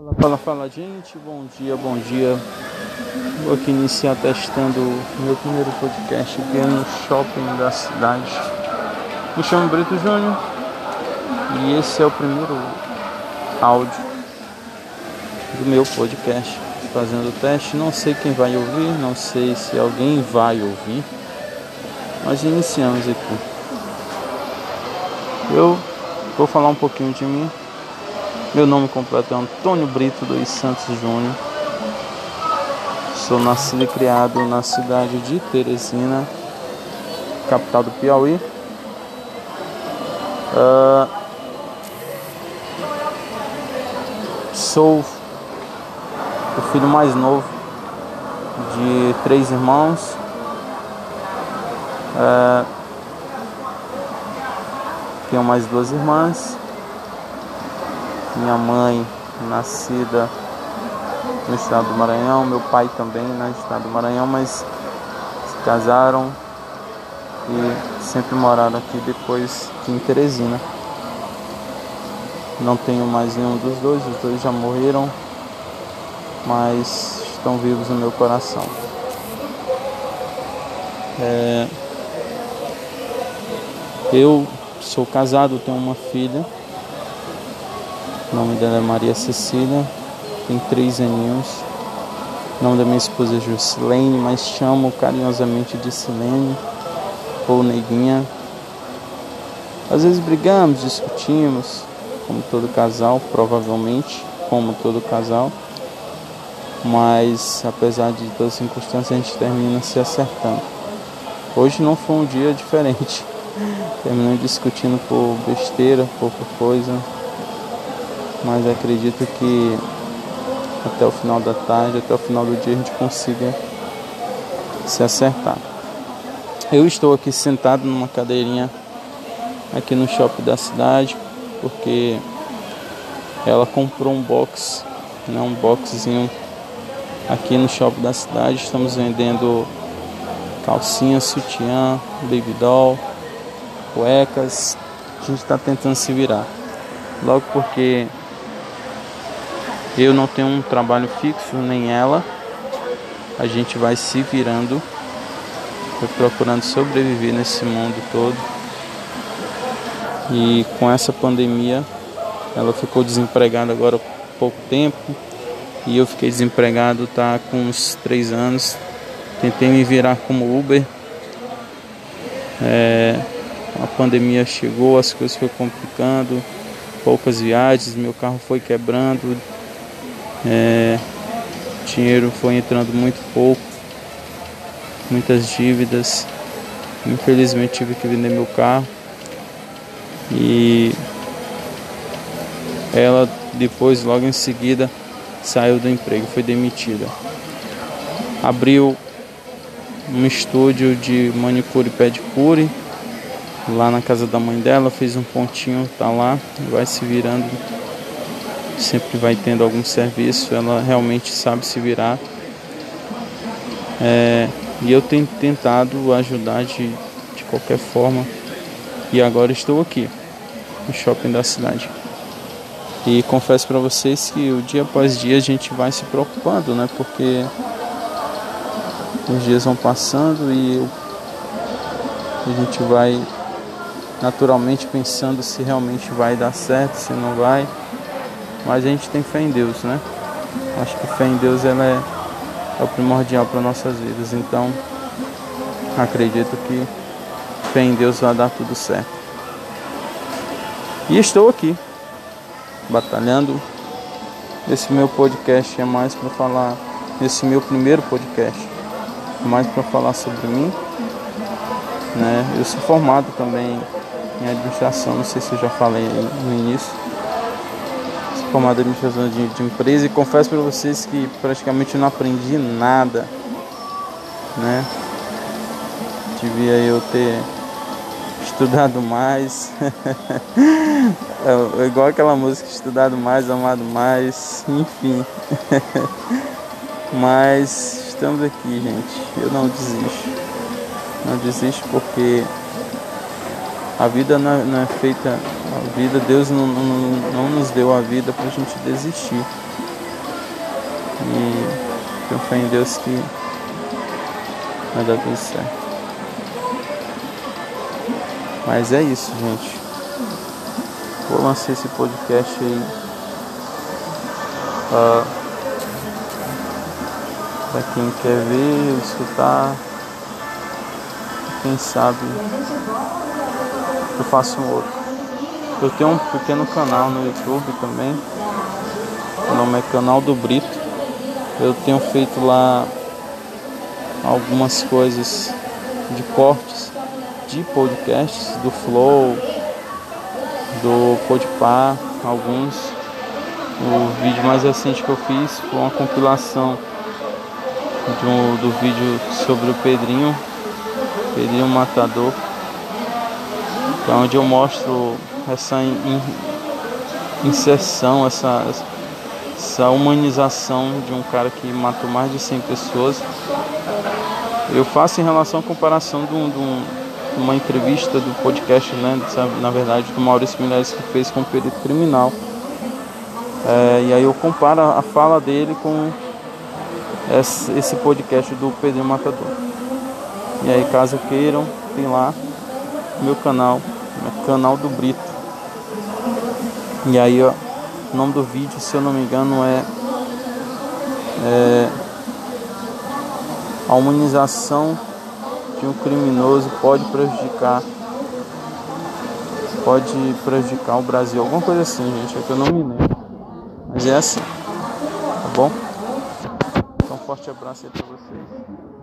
Fala, fala, fala, gente. Bom dia, bom dia. Vou aqui iniciar testando meu primeiro podcast aqui no shopping da cidade. Me chamo Brito Júnior e esse é o primeiro áudio do meu podcast. Fazendo o teste, não sei quem vai ouvir, não sei se alguém vai ouvir, mas iniciamos aqui. Eu vou falar um pouquinho de mim, meu nome completo é Antônio Brito dos Santos Júnior. Sou nascido e criado na cidade de Teresina, capital do Piauí. Uh, sou o filho mais novo de três irmãos. Uh, tenho mais duas irmãs minha mãe nascida no estado do Maranhão, meu pai também no estado do Maranhão, mas se casaram e sempre moraram aqui depois aqui em Teresina. Não tenho mais nenhum dos dois, os dois já morreram, mas estão vivos no meu coração. É... Eu sou casado, tenho uma filha o nome dela é Maria Cecília, tem três aninhos. O nome da minha esposa é Jusilene, mas chamo carinhosamente de Silene ou Neguinha. Às vezes brigamos, discutimos, como todo casal, provavelmente, como todo casal. Mas apesar de todas as circunstâncias, a gente termina se acertando. Hoje não foi um dia diferente. Terminamos discutindo por besteira, pouca coisa, mas acredito que até o final da tarde, até o final do dia a gente consiga se acertar. Eu estou aqui sentado numa cadeirinha aqui no shopping da cidade, porque ela comprou um box, né, um boxzinho aqui no shopping da cidade. Estamos vendendo calcinha, sutiã, baby doll, cuecas. A gente está tentando se virar. Logo porque eu não tenho um trabalho fixo, nem ela. A gente vai se virando, procurando sobreviver nesse mundo todo. E com essa pandemia, ela ficou desempregada agora há pouco tempo. E eu fiquei desempregado tá com uns três anos. Tentei me virar como Uber. É, a pandemia chegou, as coisas foram complicando, poucas viagens, meu carro foi quebrando, é, dinheiro foi entrando muito pouco, muitas dívidas. Infelizmente tive que vender meu carro. E ela depois, logo em seguida, saiu do emprego, foi demitida. Abriu um estúdio de manicure e pedicure lá na casa da mãe dela, fez um pontinho, tá lá, vai se virando sempre vai tendo algum serviço, ela realmente sabe se virar. É, e eu tenho tentado ajudar de, de qualquer forma. E agora estou aqui, no shopping da cidade. E confesso para vocês que o dia após dia a gente vai se preocupando, né? Porque os dias vão passando e a gente vai naturalmente pensando se realmente vai dar certo, se não vai. Mas a gente tem fé em Deus, né? Acho que fé em Deus ela é, é o primordial para nossas vidas. Então, acredito que fé em Deus vai dar tudo certo. E estou aqui, batalhando. Esse meu podcast é mais para falar, esse meu primeiro podcast, é mais para falar sobre mim. Né? Eu sou formado também em administração, não sei se eu já falei no início formado em administração de, de empresa e confesso para vocês que praticamente não aprendi nada, né? Devia eu ter estudado mais, é, igual aquela música, estudado mais, amado mais, enfim. Mas estamos aqui, gente. Eu não desisto. Não desisto porque a vida não é, não é feita, a vida, Deus não, não, não nos deu a vida para a gente desistir. E tenho fé em Deus que vai dar tudo certo. Mas é isso, gente. Vou lançar esse podcast aí. Uh, para quem quer ver, escutar. Quem sabe eu faço um outro. Eu tenho um pequeno canal no YouTube também. O nome é Canal do Brito. Eu tenho feito lá algumas coisas de cortes de podcasts do Flow, do Podpah, alguns. O vídeo mais recente que eu fiz foi uma compilação do, do vídeo sobre o Pedrinho, Pedrinho Matador, é onde eu mostro essa in, inserção, essa, essa humanização de um cara que matou mais de 100 pessoas. Eu faço em relação à comparação de, um, de, um, uma entrevista do podcast, né, na verdade, do Maurício Milhares que fez com o perito criminal. É, e aí eu comparo a fala dele com esse podcast do Pedrinho Matador. E aí, caso queiram, tem lá meu canal, né, canal do Brito. E aí, ó, o nome do vídeo, se eu não me engano, é, é a humanização de um criminoso pode prejudicar pode prejudicar o Brasil, alguma coisa assim, gente, é que eu não me lembro. Mas é assim, tá bom? Então, um forte abraço aí pra vocês.